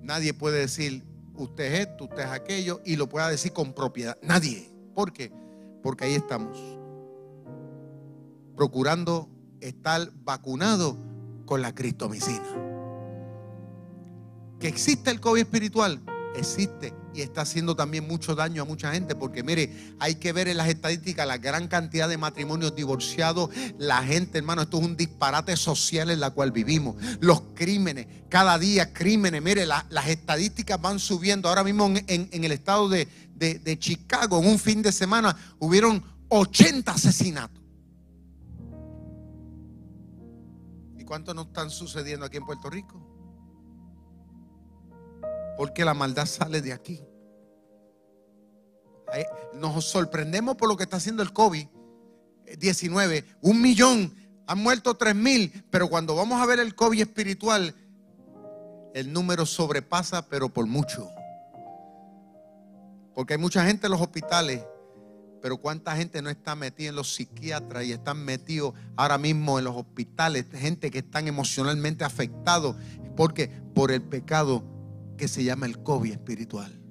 nadie puede decir, usted es esto, usted es aquello, y lo pueda decir con propiedad. Nadie. ¿Por qué? Porque ahí estamos, procurando estar vacunado con la cristomicina. Que existe el COVID espiritual, existe y está haciendo también mucho daño a mucha gente. Porque mire, hay que ver en las estadísticas la gran cantidad de matrimonios divorciados. La gente, hermano, esto es un disparate social en la cual vivimos. Los crímenes, cada día crímenes. Mire, las estadísticas van subiendo. Ahora mismo en, el estado de, de Chicago, en un fin de semana, hubieron 80 asesinatos. ¿Y cuántos no están sucediendo aquí en Puerto Rico? Porque la maldad sale de aquí. Nos sorprendemos por lo que está haciendo el COVID-19. Un millón, han muerto tres mil, pero cuando vamos a ver el COVID espiritual, el número sobrepasa, pero por mucho. Porque hay mucha gente en los hospitales, pero cuánta gente no está metida en los psiquiatras y están metidos ahora mismo en los hospitales, gente que están emocionalmente afectados, porque por el pecado que se llama el COVID espiritual.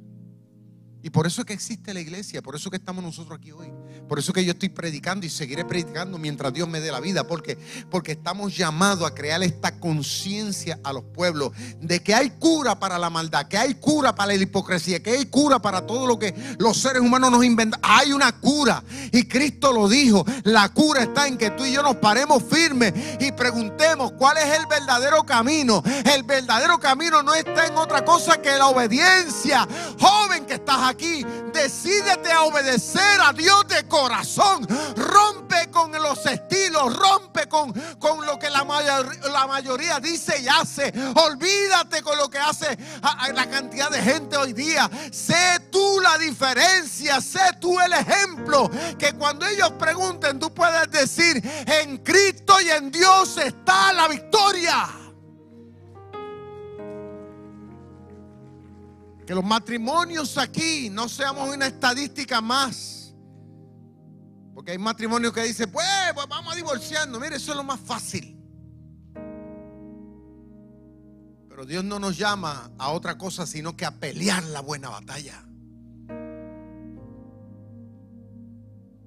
Y por eso es que existe la iglesia, por eso que estamos nosotros aquí hoy. Por eso que yo estoy predicando y seguiré predicando mientras Dios me dé la vida. Porque, porque estamos llamados a crear esta conciencia a los pueblos de que hay cura para la maldad, que hay cura para la hipocresía, que hay cura para todo lo que los seres humanos nos inventan. Hay una cura. Y Cristo lo dijo. La cura está en que tú y yo nos paremos firmes y preguntemos cuál es el verdadero camino. El verdadero camino no está en otra cosa que la obediencia. Joven que estás aquí aquí, decídete a obedecer a Dios de corazón. Rompe con los estilos, rompe con, con lo que la, la mayoría dice y hace. Olvídate con lo que hace la cantidad de gente hoy día. Sé tú la diferencia, sé tú el ejemplo. Que cuando ellos pregunten, tú puedes decir, en Cristo y en Dios está la victoria. Que los matrimonios aquí no seamos una estadística más. Porque hay matrimonios que dicen, pues, pues, vamos a divorciarnos. Mire, eso es lo más fácil. Pero Dios no nos llama a otra cosa sino que a pelear la buena batalla.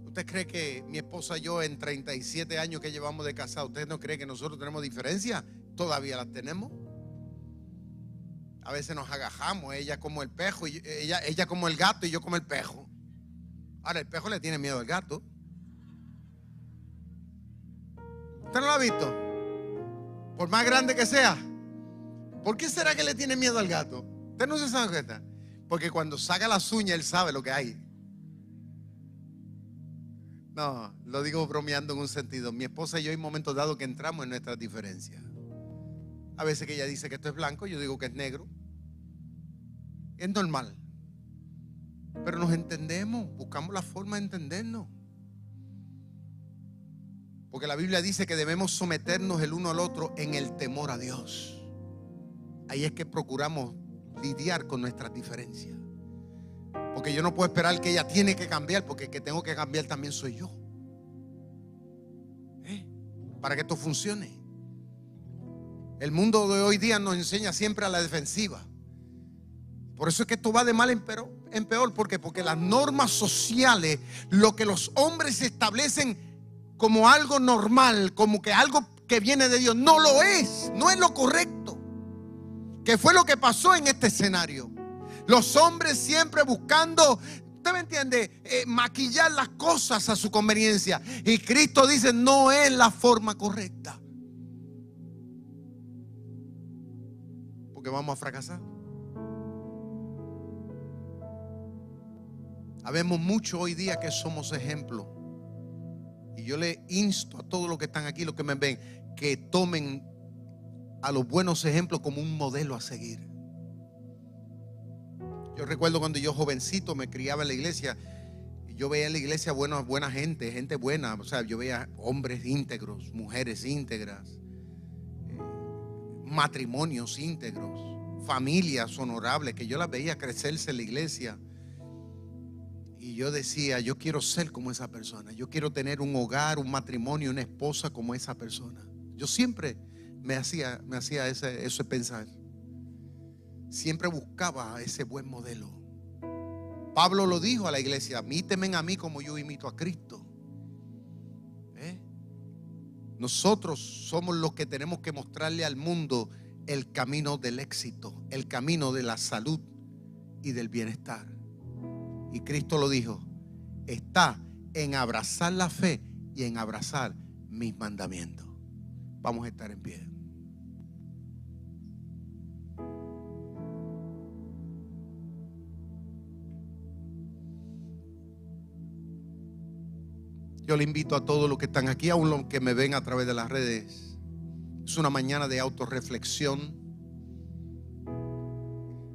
¿Usted cree que mi esposa y yo en 37 años que llevamos de casado, ¿usted no cree que nosotros tenemos diferencia? Todavía las tenemos. A veces nos agajamos, ella como el pejo, y ella, ella como el gato y yo como el pejo. Ahora el pejo le tiene miedo al gato. ¿Usted no lo ha visto? Por más grande que sea. ¿Por qué será que le tiene miedo al gato? Usted no se sabe qué está. Porque cuando saca las uñas él sabe lo que hay. No, lo digo bromeando en un sentido. Mi esposa y yo hay momentos dados que entramos en nuestras diferencias. A veces que ella dice que esto es blanco, yo digo que es negro. Es normal. Pero nos entendemos, buscamos la forma de entendernos. Porque la Biblia dice que debemos someternos el uno al otro en el temor a Dios. Ahí es que procuramos lidiar con nuestras diferencias. Porque yo no puedo esperar que ella tiene que cambiar, porque el que tengo que cambiar también soy yo. ¿Eh? Para que esto funcione. El mundo de hoy día nos enseña siempre a la defensiva. Por eso es que esto va de mal en peor. ¿Por qué? Porque las normas sociales, lo que los hombres establecen como algo normal, como que algo que viene de Dios, no lo es, no es lo correcto. ¿Qué fue lo que pasó en este escenario? Los hombres siempre buscando, ¿usted me entiende? Eh, maquillar las cosas a su conveniencia. Y Cristo dice, no es la forma correcta. Porque vamos a fracasar. Habemos mucho hoy día que somos ejemplo. Y yo le insto a todos los que están aquí, los que me ven, que tomen a los buenos ejemplos como un modelo a seguir. Yo recuerdo cuando yo jovencito me criaba en la iglesia, y yo veía en la iglesia buena, buena gente, gente buena, o sea, yo veía hombres íntegros, mujeres íntegras, matrimonios íntegros, familias honorables, que yo las veía crecerse en la iglesia. Y yo decía, yo quiero ser como esa persona. Yo quiero tener un hogar, un matrimonio, una esposa como esa persona. Yo siempre me hacía, me hacía ese, pensar. Siempre buscaba ese buen modelo. Pablo lo dijo a la iglesia, mítemen a mí como yo imito a Cristo. Nosotros somos los que tenemos que mostrarle al mundo el camino del éxito, el camino de la salud y del bienestar. Y Cristo lo dijo, está en abrazar la fe y en abrazar mis mandamientos. Vamos a estar en pie. Yo le invito a todos los que están aquí, aún los que me ven a través de las redes. Es una mañana de autorreflexión.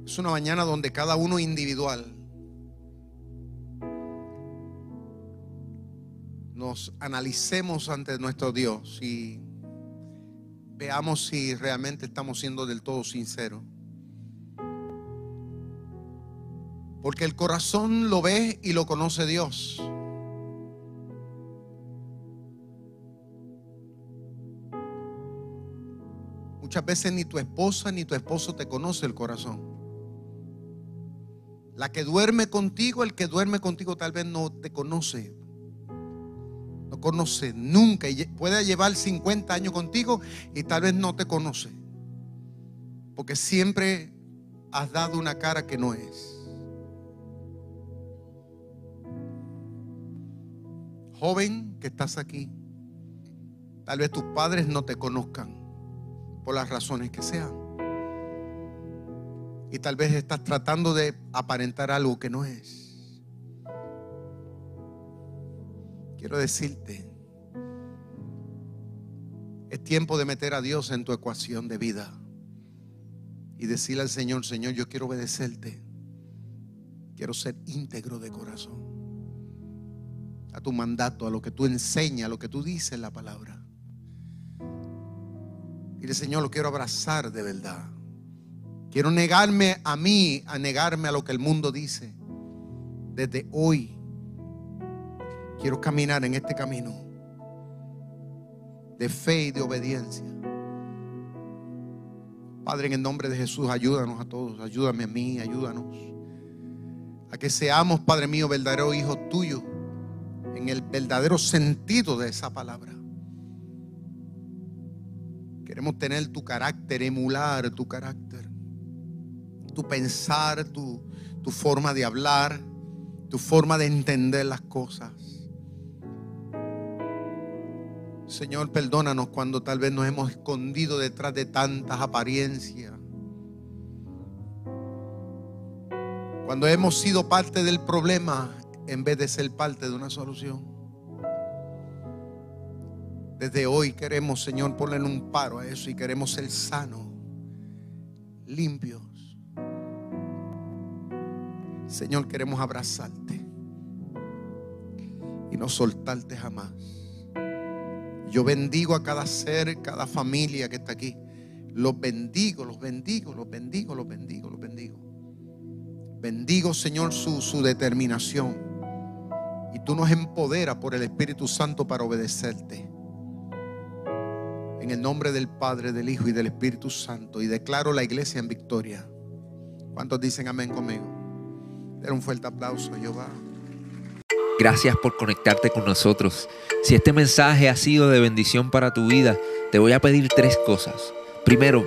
Es una mañana donde cada uno individual nos analicemos ante nuestro Dios y veamos si realmente estamos siendo del todo sinceros. Porque el corazón lo ve y lo conoce Dios. Muchas veces ni tu esposa ni tu esposo te conoce el corazón. La que duerme contigo, el que duerme contigo tal vez no te conoce no conoce nunca puede llevar 50 años contigo y tal vez no te conoce. Porque siempre has dado una cara que no es. Joven que estás aquí, tal vez tus padres no te conozcan por las razones que sean. Y tal vez estás tratando de aparentar algo que no es. Quiero decirte, es tiempo de meter a Dios en tu ecuación de vida y decirle al Señor, Señor, yo quiero obedecerte. Quiero ser íntegro de corazón. A tu mandato, a lo que tú enseñas, a lo que tú dices en la palabra. Y el Señor, lo quiero abrazar de verdad. Quiero negarme a mí, a negarme a lo que el mundo dice. Desde hoy Quiero caminar en este camino de fe y de obediencia. Padre, en el nombre de Jesús, ayúdanos a todos, ayúdame a mí, ayúdanos. A que seamos, Padre mío, verdadero hijo tuyo, en el verdadero sentido de esa palabra. Queremos tener tu carácter, emular tu carácter, tu pensar, tu, tu forma de hablar, tu forma de entender las cosas. Señor, perdónanos cuando tal vez nos hemos escondido detrás de tantas apariencias. Cuando hemos sido parte del problema en vez de ser parte de una solución. Desde hoy queremos, Señor, ponerle un paro a eso y queremos ser sanos, limpios. Señor, queremos abrazarte y no soltarte jamás. Yo bendigo a cada ser, cada familia que está aquí. Los bendigo, los bendigo, los bendigo, los bendigo, los bendigo. Bendigo, Señor, su, su determinación. Y tú nos empoderas por el Espíritu Santo para obedecerte. En el nombre del Padre, del Hijo y del Espíritu Santo. Y declaro la iglesia en victoria. ¿Cuántos dicen amén conmigo? Den un fuerte aplauso, Jehová. Gracias por conectarte con nosotros. Si este mensaje ha sido de bendición para tu vida, te voy a pedir tres cosas. Primero,